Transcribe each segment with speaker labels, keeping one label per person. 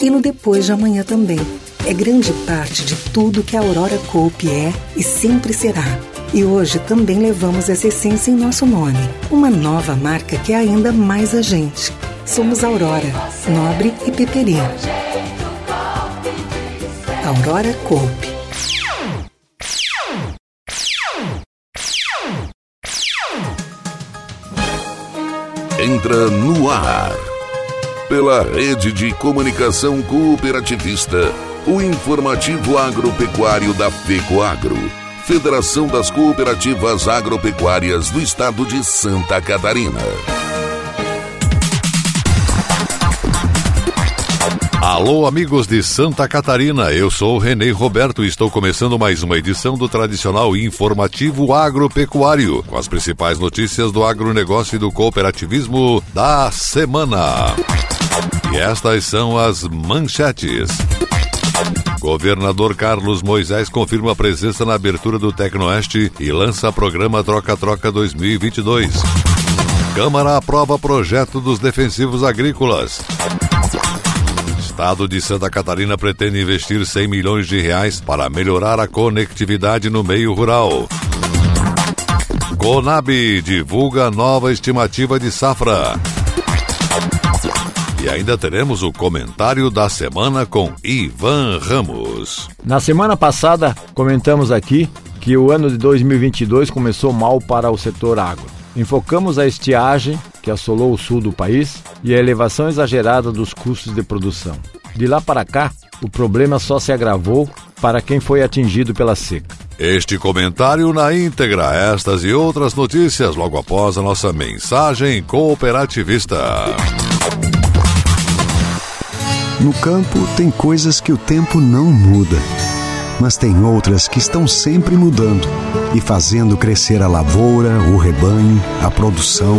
Speaker 1: e no depois de amanhã também. É grande parte de tudo que a Aurora Coop é e sempre será. E hoje também levamos essa essência em nosso nome. Uma nova marca que é ainda mais a gente. Somos Aurora, Nobre e Peperi. Aurora Coop.
Speaker 2: Entra no ar. Pela rede de comunicação cooperativista, o informativo agropecuário da FECOAGRO, Federação das Cooperativas Agropecuárias do Estado de Santa Catarina.
Speaker 3: Alô, amigos de Santa Catarina, eu sou o Renê Roberto e estou começando mais uma edição do tradicional informativo agropecuário, com as principais notícias do agronegócio e do cooperativismo da semana. E estas são as manchetes. Governador Carlos Moisés confirma a presença na abertura do Tecnoeste e lança programa Troca-Troca 2022. Câmara aprova projeto dos defensivos agrícolas. Estado de Santa Catarina pretende investir 100 milhões de reais para melhorar a conectividade no meio rural. Conab divulga nova estimativa de safra. E ainda teremos o comentário da semana com Ivan Ramos.
Speaker 4: Na semana passada, comentamos aqui que o ano de 2022 começou mal para o setor agro. Enfocamos a estiagem que assolou o sul do país e a elevação exagerada dos custos de produção. De lá para cá, o problema só se agravou para quem foi atingido pela seca.
Speaker 3: Este comentário na íntegra, estas e outras notícias logo após a nossa mensagem cooperativista.
Speaker 5: No campo, tem coisas que o tempo não muda, mas tem outras que estão sempre mudando e fazendo crescer a lavoura, o rebanho, a produção.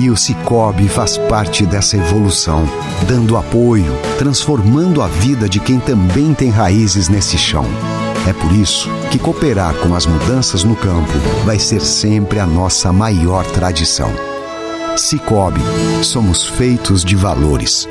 Speaker 5: E o Cicobi faz parte dessa evolução, dando apoio, transformando a vida de quem também tem raízes nesse chão. É por isso que cooperar com as mudanças no campo vai ser sempre a nossa maior tradição. Cicobi, somos feitos de valores.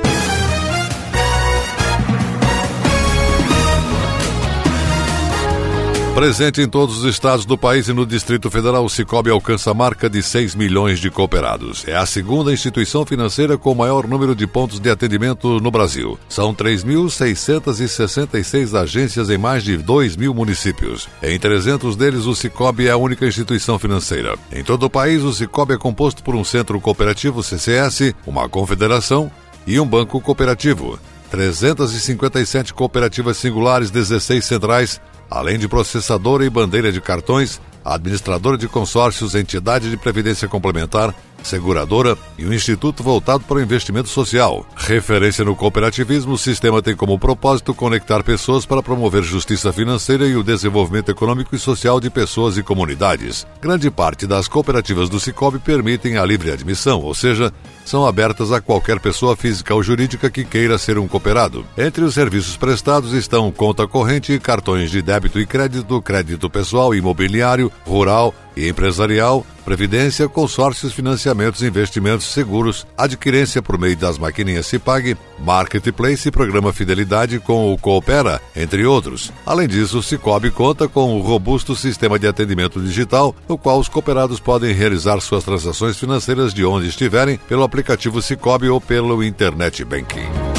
Speaker 3: Presente em todos os estados do país e no Distrito Federal, o Cicobi alcança a marca de 6 milhões de cooperados. É a segunda instituição financeira com o maior número de pontos de atendimento no Brasil. São 3.666 agências em mais de 2 mil municípios. Em 300 deles, o Cicobi é a única instituição financeira. Em todo o país, o Cicobi é composto por um centro cooperativo CCS, uma confederação e um banco cooperativo. 357 cooperativas singulares, 16 centrais, além de processadora e bandeira de cartões, administradora de consórcios, entidade de previdência complementar, seguradora e um instituto voltado para o investimento social. Referência no cooperativismo, o sistema tem como propósito conectar pessoas para promover justiça financeira e o desenvolvimento econômico e social de pessoas e comunidades. Grande parte das cooperativas do Cicobi permitem a livre admissão, ou seja, são abertas a qualquer pessoa física ou jurídica que queira ser um cooperado. Entre os serviços prestados estão conta corrente, cartões de débito e crédito, crédito pessoal, imobiliário, rural empresarial, previdência, consórcios, financiamentos, investimentos, seguros, adquirência por meio das maquininhas Cipag, marketplace e programa Fidelidade com o Coopera, entre outros. Além disso, o Cicobi conta com um robusto sistema de atendimento digital, no qual os cooperados podem realizar suas transações financeiras de onde estiverem pelo aplicativo Cicobi ou pelo Internet Banking.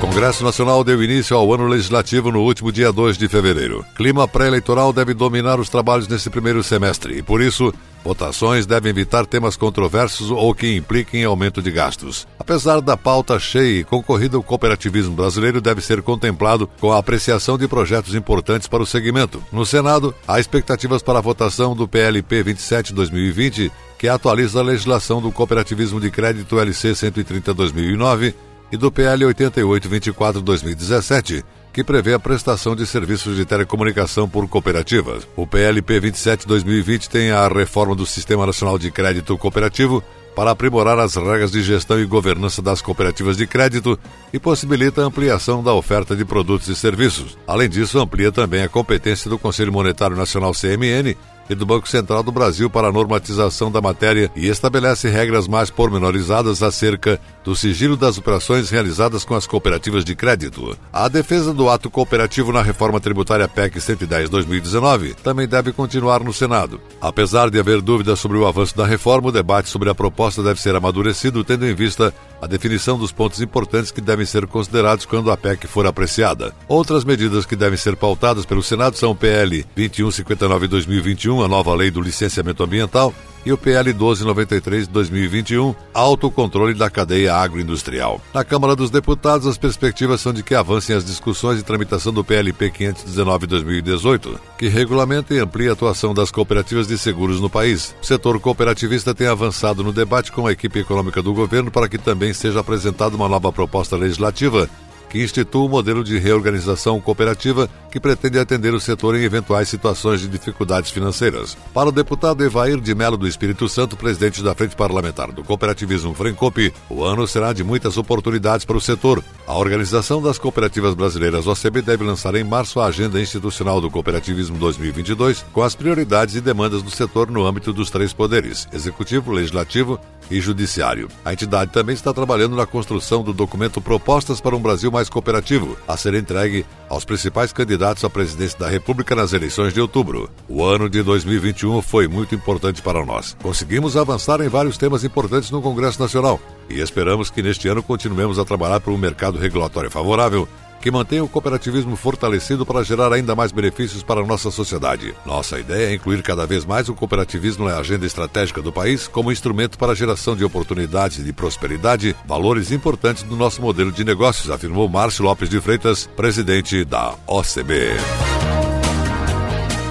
Speaker 3: Congresso Nacional deu início ao ano legislativo no último dia 2 de fevereiro. Clima pré-eleitoral deve dominar os trabalhos nesse primeiro semestre e, por isso, votações devem evitar temas controversos ou que impliquem aumento de gastos. Apesar da pauta cheia e concorrida, o cooperativismo brasileiro deve ser contemplado com a apreciação de projetos importantes para o segmento. No Senado, há expectativas para a votação do PLP 27-2020, que atualiza a legislação do cooperativismo de crédito LC 130-2009 e do PL 8824-2017, que prevê a prestação de serviços de telecomunicação por cooperativas. O PLP 27-2020 tem a reforma do Sistema Nacional de Crédito Cooperativo para aprimorar as regras de gestão e governança das cooperativas de crédito e possibilita a ampliação da oferta de produtos e serviços. Além disso, amplia também a competência do Conselho Monetário Nacional CMN e do Banco Central do Brasil para a normatização da matéria e estabelece regras mais pormenorizadas acerca do sigilo das operações realizadas com as cooperativas de crédito. A defesa do ato cooperativo na reforma tributária PEC 110-2019 também deve continuar no Senado. Apesar de haver dúvidas sobre o avanço da reforma, o debate sobre a proposta deve ser amadurecido, tendo em vista a definição dos pontos importantes que devem ser considerados quando a PEC for apreciada. Outras medidas que devem ser pautadas pelo Senado são o PL 2159-2021, a nova lei do licenciamento ambiental, e o PL 1293 de 2021, autocontrole da cadeia agroindustrial. Na Câmara dos Deputados, as perspectivas são de que avancem as discussões de tramitação do PLP 519 de 2018, que regulamenta e amplia a atuação das cooperativas de seguros no país. O setor cooperativista tem avançado no debate com a equipe econômica do governo para que também seja apresentada uma nova proposta legislativa que institui um modelo de reorganização cooperativa que pretende atender o setor em eventuais situações de dificuldades financeiras. Para o deputado Evair de Melo do Espírito Santo, presidente da Frente Parlamentar do Cooperativismo Frencope, o ano será de muitas oportunidades para o setor. A Organização das Cooperativas Brasileiras, OCB, deve lançar em março a Agenda Institucional do Cooperativismo 2022, com as prioridades e demandas do setor no âmbito dos três poderes, executivo, legislativo e judiciário. A entidade também está trabalhando na construção do documento Propostas para um Brasil mais Cooperativo, a ser entregue aos principais candidatos à presidência da República nas eleições de outubro. O ano de 2021 foi muito importante para nós. Conseguimos avançar em vários temas importantes no Congresso Nacional e esperamos que neste ano continuemos a trabalhar por um mercado regulatório favorável que mantenha o cooperativismo fortalecido para gerar ainda mais benefícios para a nossa sociedade. Nossa ideia é incluir cada vez mais o cooperativismo na agenda estratégica do país como instrumento para a geração de oportunidades e de prosperidade, valores importantes do nosso modelo de negócios, afirmou Márcio Lopes de Freitas, presidente da OCB.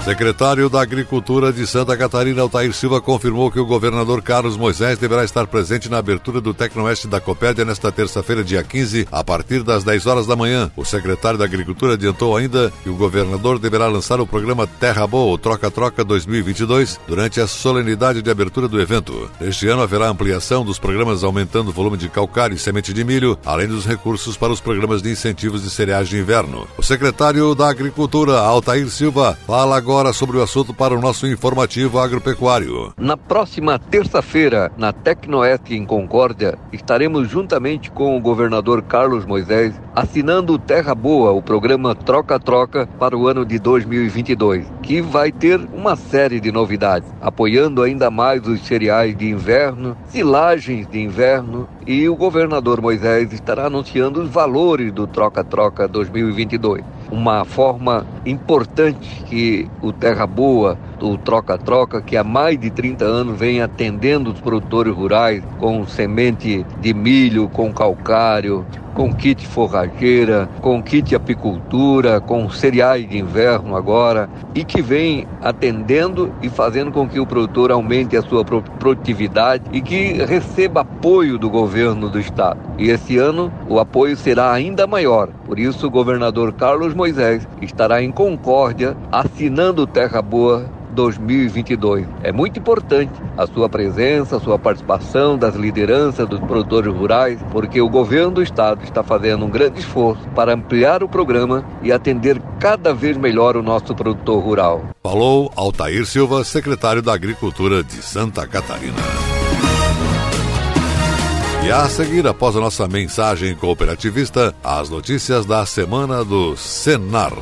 Speaker 3: Secretário da Agricultura de Santa Catarina, Altair Silva, confirmou que o governador Carlos Moisés deverá estar presente na abertura do Tecnoeste da Copédia nesta terça-feira, dia 15, a partir das 10 horas da manhã. O secretário da Agricultura adiantou ainda que o governador deverá lançar o programa Terra Boa, Troca-Troca 2022, durante a solenidade de abertura do evento. Este ano haverá ampliação dos programas aumentando o volume de calcário e semente de milho, além dos recursos para os programas de incentivos de cereais de inverno. O secretário da Agricultura, Altair Silva, fala agora agora sobre o assunto para o nosso informativo agropecuário.
Speaker 6: Na próxima terça-feira, na Tecnoeste em Concórdia, estaremos juntamente com o governador Carlos Moisés assinando Terra Boa, o programa Troca-Troca para o ano de 2022, que vai ter uma série de novidades, apoiando ainda mais os cereais de inverno, silagens de inverno e o governador Moisés estará anunciando os valores do Troca-Troca 2022. Uma forma importante que o Terra Boa, o Troca-Troca, que há mais de 30 anos vem atendendo os produtores rurais com semente de milho, com calcário, com kit forrageira, com kit apicultura, com cereais de inverno agora, e que vem atendendo e fazendo com que o produtor aumente a sua produtividade e que receba apoio do governo do estado. E esse ano o apoio será ainda maior. Por isso o governador Carlos Moisés estará em Concórdia assinando Terra Boa 2022. É muito importante a sua presença, a sua participação das lideranças dos produtores rurais, porque o governo do estado está fazendo um grande esforço para ampliar o programa e atender cada vez melhor o nosso produtor rural.
Speaker 3: Falou Altair Silva, secretário da Agricultura de Santa Catarina. E a seguir, após a nossa mensagem cooperativista, as notícias da semana do Senar.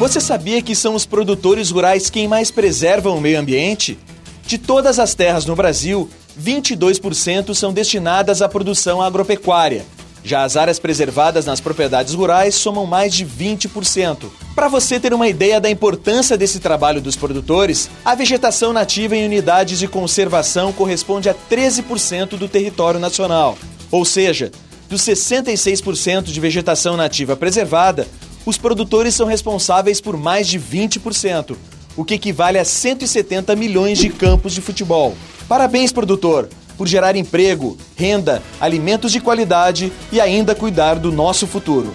Speaker 7: Você sabia que são os produtores rurais quem mais preservam o meio ambiente? De todas as terras no Brasil, 22% são destinadas à produção agropecuária. Já as áreas preservadas nas propriedades rurais somam mais de 20%. Para você ter uma ideia da importância desse trabalho dos produtores, a vegetação nativa em unidades de conservação corresponde a 13% do território nacional. Ou seja, dos 66% de vegetação nativa preservada, os produtores são responsáveis por mais de 20%, o que equivale a 170 milhões de campos de futebol. Parabéns, produtor, por gerar emprego, renda, alimentos de qualidade e ainda cuidar do nosso futuro.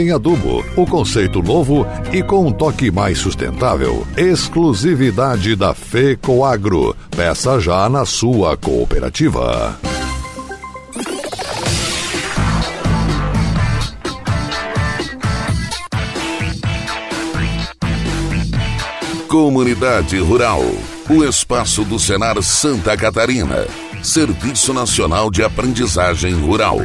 Speaker 3: em adubo. O conceito novo e com um toque mais sustentável. Exclusividade da FECOAGRO. Peça já na sua cooperativa.
Speaker 2: Comunidade Rural. O espaço do Senar Santa Catarina. Serviço Nacional de Aprendizagem Rural.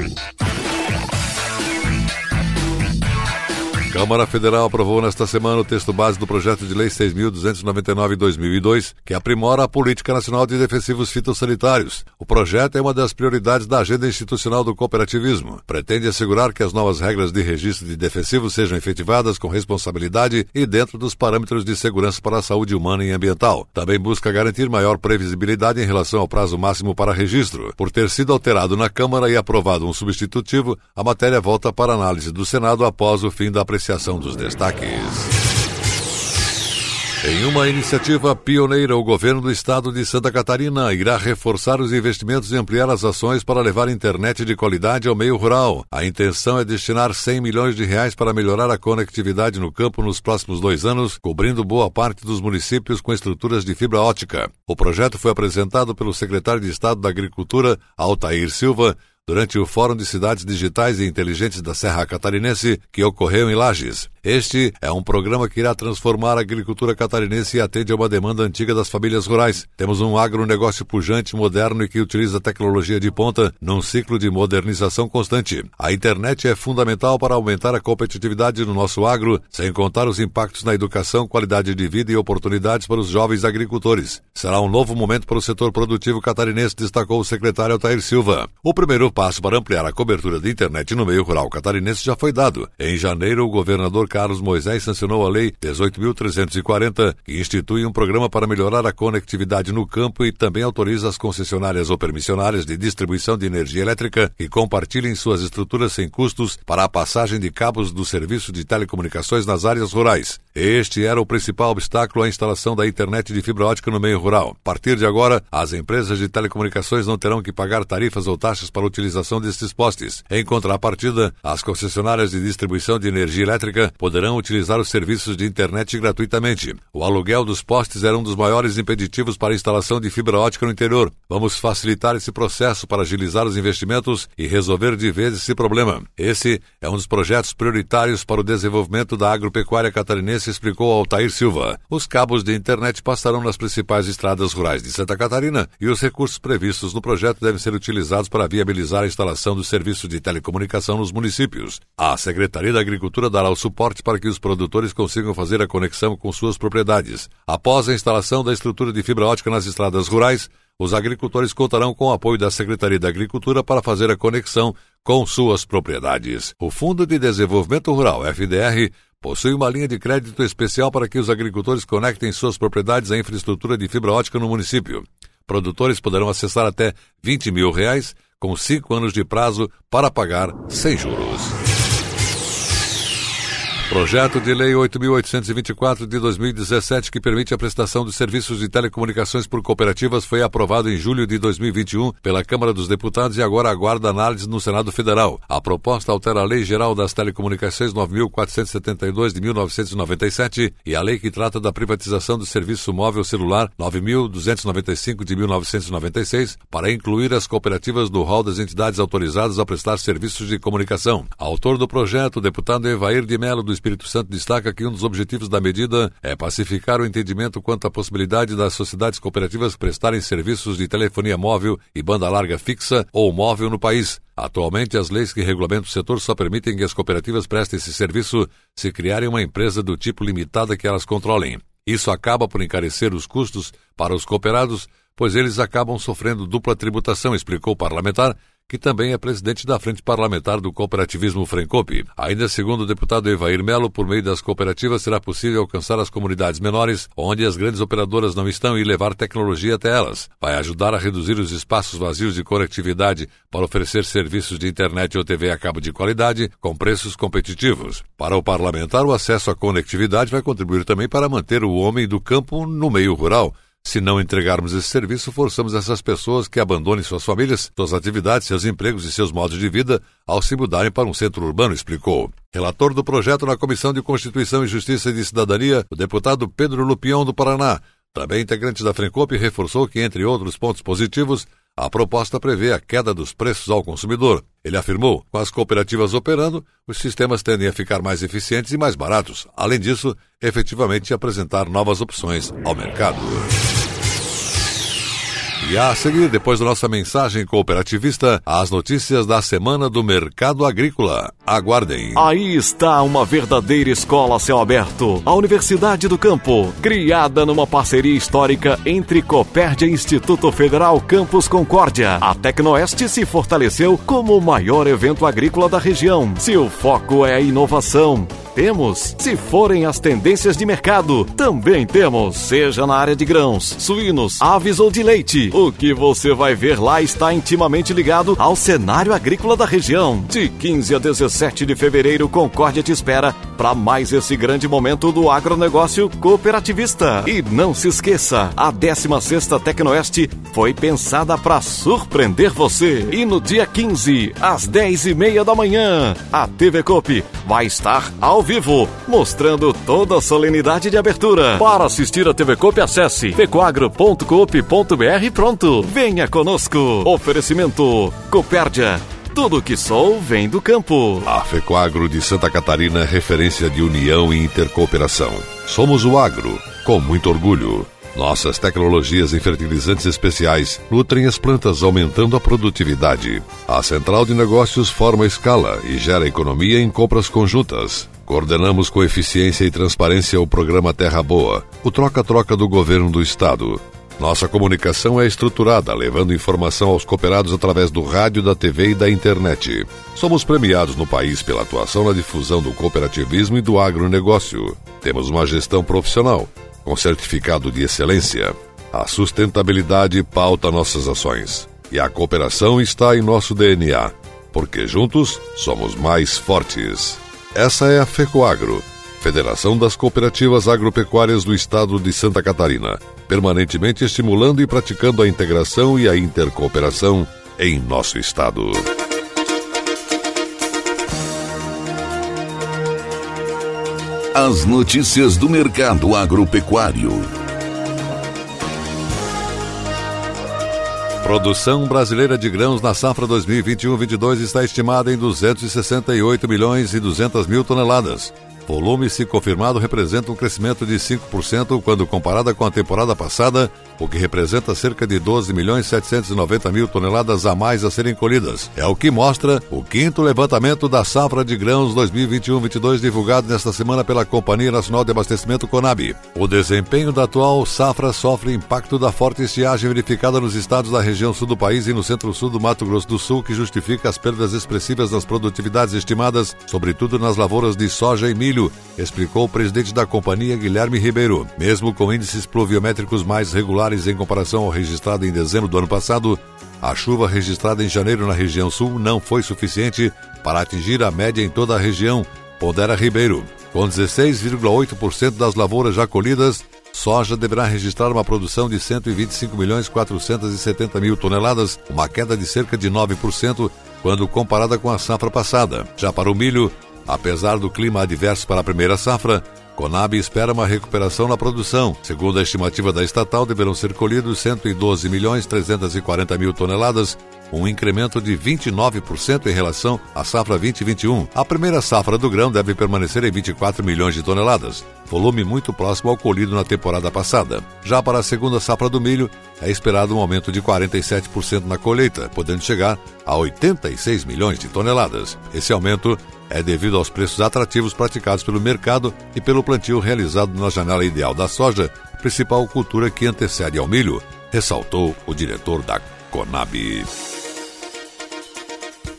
Speaker 3: Câmara Federal aprovou nesta semana o texto base do projeto de lei 6.299-2002, que aprimora a Política Nacional de Defensivos Fitossanitários. O projeto é uma das prioridades da agenda institucional do cooperativismo. Pretende assegurar que as novas regras de registro de defensivos sejam efetivadas com responsabilidade e dentro dos parâmetros de segurança para a saúde humana e ambiental. Também busca garantir maior previsibilidade em relação ao prazo máximo para registro. Por ter sido alterado na Câmara e aprovado um substitutivo, a matéria volta para análise do Senado após o fim da apreciação apreciação dos destaques. Em uma iniciativa pioneira, o governo do estado de Santa Catarina irá reforçar os investimentos e ampliar as ações para levar internet de qualidade ao meio rural. A intenção é destinar 100 milhões de reais para melhorar a conectividade no campo nos próximos dois anos, cobrindo boa parte dos municípios com estruturas de fibra ótica. O projeto foi apresentado pelo secretário de Estado da Agricultura, Altair Silva, durante o Fórum de Cidades Digitais e Inteligentes da Serra Catarinense, que ocorreu em Lages. Este é um programa que irá transformar a agricultura catarinense e atende a uma demanda antiga das famílias rurais. Temos um agronegócio pujante, moderno e que utiliza tecnologia de ponta num ciclo de modernização constante. A internet é fundamental para aumentar a competitividade no nosso agro, sem contar os impactos na educação, qualidade de vida e oportunidades para os jovens agricultores. Será um novo momento para o setor produtivo catarinense, destacou o secretário Altair Silva. O primeiro passo para ampliar a cobertura de internet no meio rural catarinense já foi dado. Em janeiro, o governador Carlos Moisés sancionou a Lei 18.340, que institui um programa para melhorar a conectividade no campo e também autoriza as concessionárias ou permissionárias de distribuição de energia elétrica que compartilhem suas estruturas sem custos para a passagem de cabos do serviço de telecomunicações nas áreas rurais. Este era o principal obstáculo à instalação da internet de fibra ótica no meio rural. A partir de agora, as empresas de telecomunicações não terão que pagar tarifas ou taxas para a utilização destes postes. Em contrapartida, as concessionárias de distribuição de energia elétrica poderão utilizar os serviços de internet gratuitamente. O aluguel dos postes era um dos maiores impeditivos para a instalação de fibra ótica no interior. Vamos facilitar esse processo para agilizar os investimentos e resolver de vez esse problema. Esse é um dos projetos prioritários para o desenvolvimento da agropecuária catarinense, explicou Altair Silva. Os cabos de internet passarão nas principais estradas rurais de Santa Catarina e os recursos previstos no projeto devem ser utilizados para viabilizar a instalação do serviço de telecomunicação nos municípios. A Secretaria da Agricultura dará o suporte para que os produtores consigam fazer a conexão com suas propriedades. Após a instalação da estrutura de fibra ótica nas estradas rurais, os agricultores contarão com o apoio da Secretaria da Agricultura para fazer a conexão com suas propriedades. O Fundo de Desenvolvimento Rural, FDR, possui uma linha de crédito especial para que os agricultores conectem suas propriedades à infraestrutura de fibra ótica no município. Produtores poderão acessar até 20 mil reais, com cinco anos de prazo para pagar sem juros. Projeto de Lei 8.824 de 2017, que permite a prestação de serviços de telecomunicações por cooperativas, foi aprovado em julho de 2021 pela Câmara dos Deputados e agora aguarda análise no Senado Federal. A proposta altera a Lei Geral das Telecomunicações 9.472 de 1997 e a lei que trata da privatização do serviço móvel celular 9.295 de 1996 para incluir as cooperativas no rol das entidades autorizadas a prestar serviços de comunicação. Autor do projeto, o deputado Evair de Melo, do Espírito Santo destaca que um dos objetivos da medida é pacificar o entendimento quanto à possibilidade das sociedades cooperativas prestarem serviços de telefonia móvel e banda larga fixa ou móvel no país. Atualmente, as leis que regulamentam o setor só permitem que as cooperativas prestem esse serviço se criarem uma empresa do tipo limitada que elas controlem. Isso acaba por encarecer os custos para os cooperados, pois eles acabam sofrendo dupla tributação, explicou o parlamentar, que também é presidente da Frente Parlamentar do Cooperativismo Frencope. Ainda segundo o deputado Evair Melo, por meio das cooperativas será possível alcançar as comunidades menores, onde as grandes operadoras não estão, e levar tecnologia até elas. Vai ajudar a reduzir os espaços vazios de conectividade para oferecer serviços de internet ou TV a cabo de qualidade, com preços competitivos. Para o parlamentar, o acesso à conectividade vai contribuir também para manter o homem do campo no meio rural se não entregarmos esse serviço, forçamos essas pessoas que abandonem suas famílias, suas atividades, seus empregos e seus modos de vida ao se mudarem para um centro urbano, explicou. Relator do projeto na Comissão de Constituição e Justiça e de Cidadania, o deputado Pedro Lupião do Paraná, também integrante da Frencope, reforçou que, entre outros pontos positivos, a proposta prevê a queda dos preços ao consumidor. Ele afirmou: com as cooperativas operando, os sistemas tendem a ficar mais eficientes e mais baratos. Além disso, efetivamente apresentar novas opções ao mercado. E a seguir, depois da nossa mensagem cooperativista, as notícias da semana do mercado agrícola. Aguardem.
Speaker 8: Aí está uma verdadeira escola a céu aberto. A Universidade do Campo, criada numa parceria histórica entre Copérdia e Instituto Federal Campus Concórdia. A Tecnoeste se fortaleceu como o maior evento agrícola da região. Seu foco é a inovação temos. Se forem as tendências de mercado, também temos. Seja na área de grãos, suínos, aves ou de leite. O que você vai ver lá está intimamente ligado ao cenário agrícola da região. De 15 a 17 de fevereiro, Concórdia te espera para mais esse grande momento do agronegócio cooperativista. E não se esqueça, a 16ª Tecnoeste foi pensada para surpreender você. E no dia 15, às 10 e meia da manhã, a TV Coop vai estar ao vivo, mostrando toda a solenidade de abertura. Para assistir a TV Coop, acesse pecoagro.coop.br pronto. Venha conosco. Oferecimento Copérdia. Tudo que sou vem do campo.
Speaker 3: A Fecoagro de Santa Catarina é referência de união e intercooperação. Somos o agro, com muito orgulho. Nossas tecnologias em fertilizantes especiais nutrem as plantas, aumentando a produtividade. A central de negócios forma escala e gera economia em compras conjuntas. Coordenamos com eficiência e transparência o programa Terra Boa, o troca-troca do governo do estado. Nossa comunicação é estruturada, levando informação aos cooperados através do rádio, da TV e da internet. Somos premiados no país pela atuação na difusão do cooperativismo e do agronegócio. Temos uma gestão profissional com certificado de excelência. A sustentabilidade pauta nossas ações. E a cooperação está em nosso DNA, porque juntos somos mais fortes. Essa é a FECOAGRO, Federação das Cooperativas Agropecuárias do Estado de Santa Catarina, permanentemente estimulando e praticando a integração e a intercooperação em nosso estado.
Speaker 2: As notícias do mercado agropecuário.
Speaker 3: Produção brasileira de grãos na safra 2021-22 está estimada em 268 milhões e 200 mil toneladas, Volume, se confirmado, representa um crescimento de 5% quando comparada com a temporada passada, o que representa cerca de 12 milhões 790 mil toneladas a mais a serem colhidas. É o que mostra o quinto levantamento da safra de grãos 2021-22 divulgado nesta semana pela Companhia Nacional de Abastecimento Conab. O desempenho da atual safra sofre impacto da forte estiagem verificada nos estados da região sul do país e no centro-sul do Mato Grosso do Sul, que justifica as perdas expressivas nas produtividades estimadas, sobretudo nas lavouras de soja e milho explicou o presidente da companhia Guilherme Ribeiro. Mesmo com índices pluviométricos mais regulares em comparação ao registrado em dezembro do ano passado, a chuva registrada em janeiro na região sul não foi suficiente para atingir a média em toda a região, pondera Ribeiro. Com 16,8% das lavouras já colhidas, soja deverá registrar uma produção de 125 milhões 470 mil toneladas, uma queda de cerca de 9% quando comparada com a safra passada. Já para o milho, Apesar do clima adverso para a primeira safra, Conab espera uma recuperação na produção. Segundo a estimativa da estatal, deverão ser colhidos 112 milhões 340 mil toneladas, um incremento de 29% em relação à safra 2021. A primeira safra do grão deve permanecer em 24 milhões de toneladas, volume muito próximo ao colhido na temporada passada. Já para a segunda safra do milho, é esperado um aumento de 47% na colheita, podendo chegar a 86 milhões de toneladas. Esse aumento é devido aos preços atrativos praticados pelo mercado e pelo plantio realizado na janela ideal da soja, principal cultura que antecede ao milho, ressaltou o diretor da Conab.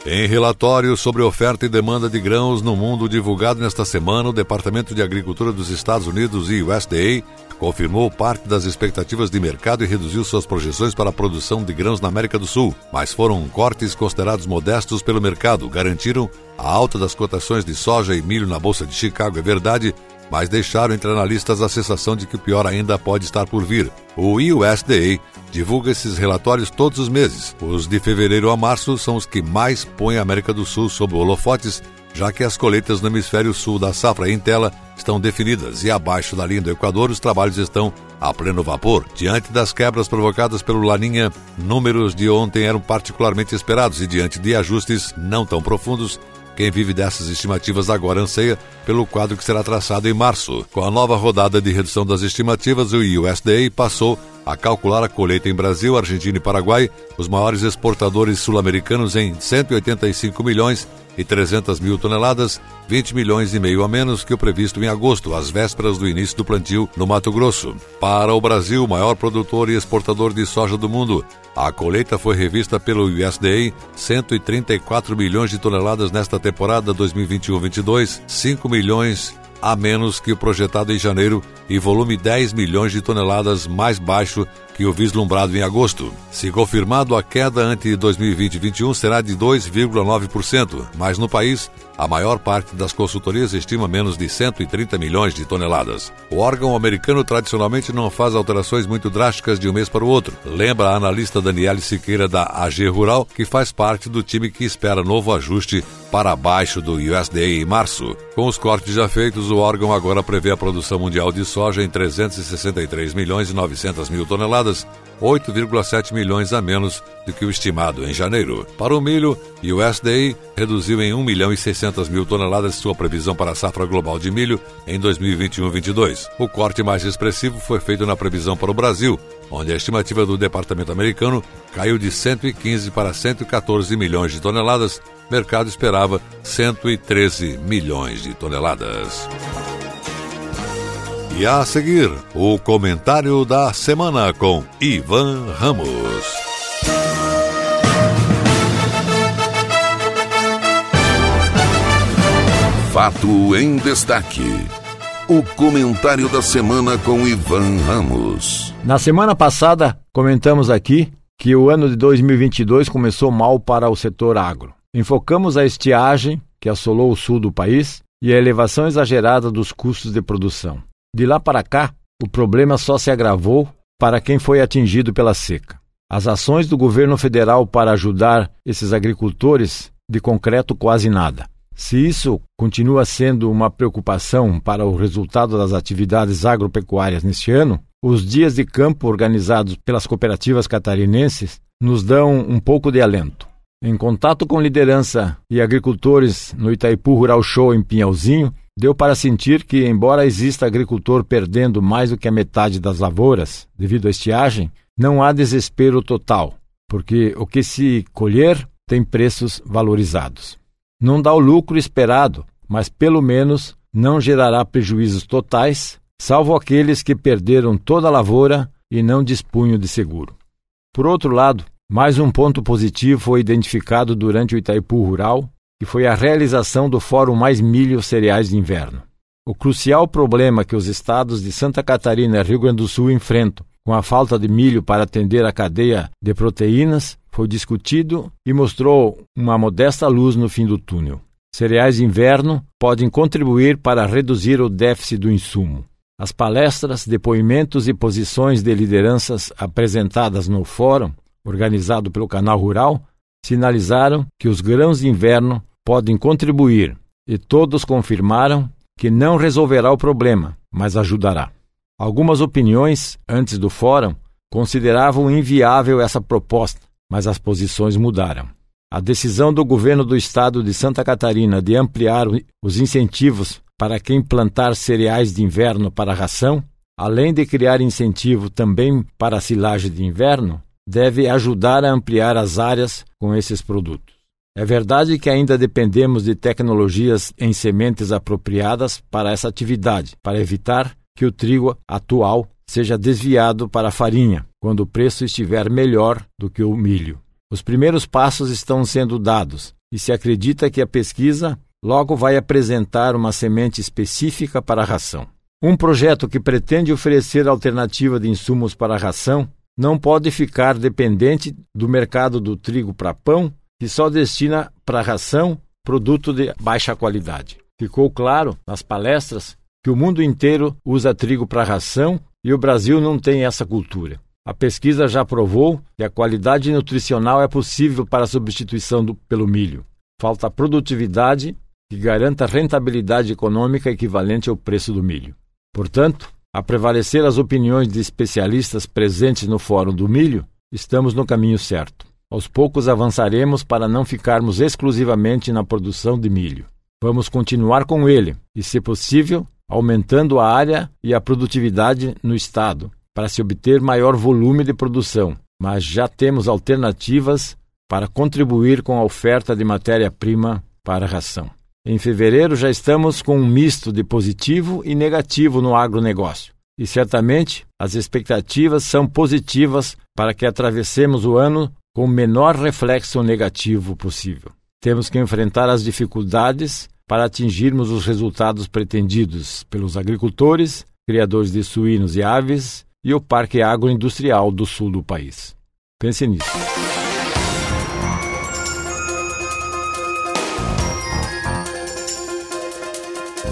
Speaker 3: Em relatório sobre oferta e demanda de grãos no mundo divulgado nesta semana, o Departamento de Agricultura dos Estados Unidos e USDA confirmou parte das expectativas de mercado e reduziu suas projeções para a produção de grãos na América do Sul, mas foram cortes considerados modestos pelo mercado, garantiram a alta das cotações de soja e milho na Bolsa de Chicago, é verdade, mas deixaram entre analistas a sensação de que o pior ainda pode estar por vir. O USDA divulga esses relatórios todos os meses. Os de fevereiro a março são os que mais põem a América do Sul sob holofotes, já que as colheitas no hemisfério sul da safra em tela estão definidas e abaixo da linha do Equador os trabalhos estão a pleno vapor. Diante das quebras provocadas pelo Laninha, números de ontem eram particularmente esperados e diante de ajustes não tão profundos, quem vive dessas estimativas agora anseia pelo quadro que será traçado em março. Com a nova rodada de redução das estimativas, o USDA passou a calcular a colheita em Brasil, Argentina e Paraguai, os maiores exportadores sul-americanos, em 185 milhões e 300 mil toneladas, 20 milhões e meio a menos que o previsto em agosto, às vésperas do início do plantio no Mato Grosso. Para o Brasil, maior produtor e exportador de soja do mundo, a colheita foi revista pelo USDA, 134 milhões de toneladas nesta temporada 2021-22, 5 milhões a menos que o projetado em janeiro e volume 10 milhões de toneladas mais baixo que o vislumbrado em agosto. Se confirmado, a queda ante 2020-21 será de 2,9%, mas no país, a maior parte das consultorias estima menos de 130 milhões de toneladas. O órgão americano tradicionalmente não faz alterações muito drásticas de um mês para o outro. Lembra a analista Daniele Siqueira da AG Rural, que faz parte do time que espera novo ajuste para baixo do USDA em março. Com os cortes já feitos, o órgão agora prevê a produção mundial de soja em 363 milhões e 900 mil toneladas, 8,7 milhões a menos do que o estimado em janeiro. Para o milho, o USDA reduziu em 1 milhão e 600 mil toneladas sua previsão para a safra global de milho em 2021-22. O corte mais expressivo foi feito na previsão para o Brasil, onde a estimativa do departamento americano caiu de 115 para 114 milhões de toneladas. Mercado esperava 113 milhões de toneladas. E a seguir, o comentário da semana com Ivan Ramos.
Speaker 2: Fato em destaque. O comentário da semana com Ivan Ramos.
Speaker 4: Na semana passada, comentamos aqui que o ano de 2022 começou mal para o setor agro. Enfocamos a estiagem que assolou o sul do país e a elevação exagerada dos custos de produção. De lá para cá, o problema só se agravou para quem foi atingido pela seca. As ações do governo federal para ajudar esses agricultores, de concreto, quase nada. Se isso continua sendo uma preocupação para o resultado das atividades agropecuárias neste ano, os dias de campo organizados pelas cooperativas catarinenses nos dão um pouco de alento. Em contato com liderança e agricultores no Itaipu Rural Show em Pinhalzinho, Deu para sentir que, embora exista agricultor perdendo mais do que a metade das lavouras devido à estiagem, não há desespero total, porque o que se colher tem preços valorizados. Não dá o lucro esperado, mas pelo menos não gerará prejuízos totais, salvo aqueles que perderam toda a lavoura e não dispunham de seguro. Por outro lado, mais um ponto positivo foi identificado durante o Itaipu Rural, que foi a realização do Fórum Mais Milho Cereais de Inverno. O crucial problema que os estados de Santa Catarina e Rio Grande do Sul enfrentam com a falta de milho para atender a cadeia de proteínas foi discutido e mostrou uma modesta luz no fim do túnel. Cereais de inverno podem contribuir para reduzir o déficit do insumo. As palestras, depoimentos e posições de lideranças apresentadas no fórum, organizado pelo Canal Rural, sinalizaram que os grãos de inverno podem contribuir e todos confirmaram que não resolverá o problema, mas ajudará. Algumas opiniões, antes do fórum, consideravam inviável essa proposta, mas as posições mudaram. A decisão do governo do estado de Santa Catarina de ampliar os incentivos para quem plantar cereais de inverno para ração, além de criar incentivo também para a silagem de inverno, deve ajudar a ampliar as áreas com esses produtos. É verdade que ainda dependemos de tecnologias em sementes apropriadas para essa atividade, para evitar que o trigo atual seja desviado para a farinha, quando o preço estiver melhor do que o milho. Os primeiros passos estão sendo dados e se acredita que a pesquisa logo vai apresentar uma semente específica para a ração. Um projeto que pretende oferecer alternativa de insumos para a ração não pode ficar dependente do mercado do trigo para pão, que só destina para ração produto de baixa qualidade. Ficou claro nas palestras que o mundo inteiro usa trigo para ração e o Brasil não tem essa cultura. A pesquisa já provou que a qualidade nutricional é possível para a substituição do, pelo milho. Falta produtividade que garanta rentabilidade econômica equivalente ao preço do milho. Portanto, a prevalecer as opiniões de especialistas presentes no Fórum do Milho, estamos no caminho certo. Aos poucos avançaremos para não ficarmos exclusivamente na produção de milho. Vamos continuar com ele e, se possível, aumentando a área e a produtividade no estado, para se obter maior volume de produção, mas já temos alternativas para contribuir com a oferta de matéria-prima para a ração. Em fevereiro já estamos com um misto de positivo e negativo no agronegócio. E certamente as expectativas são positivas para que atravessemos o ano com o menor reflexo negativo possível. Temos que enfrentar as dificuldades para atingirmos os resultados pretendidos pelos agricultores, criadores de suínos e aves e o Parque Agroindustrial do sul do país. Pense nisso.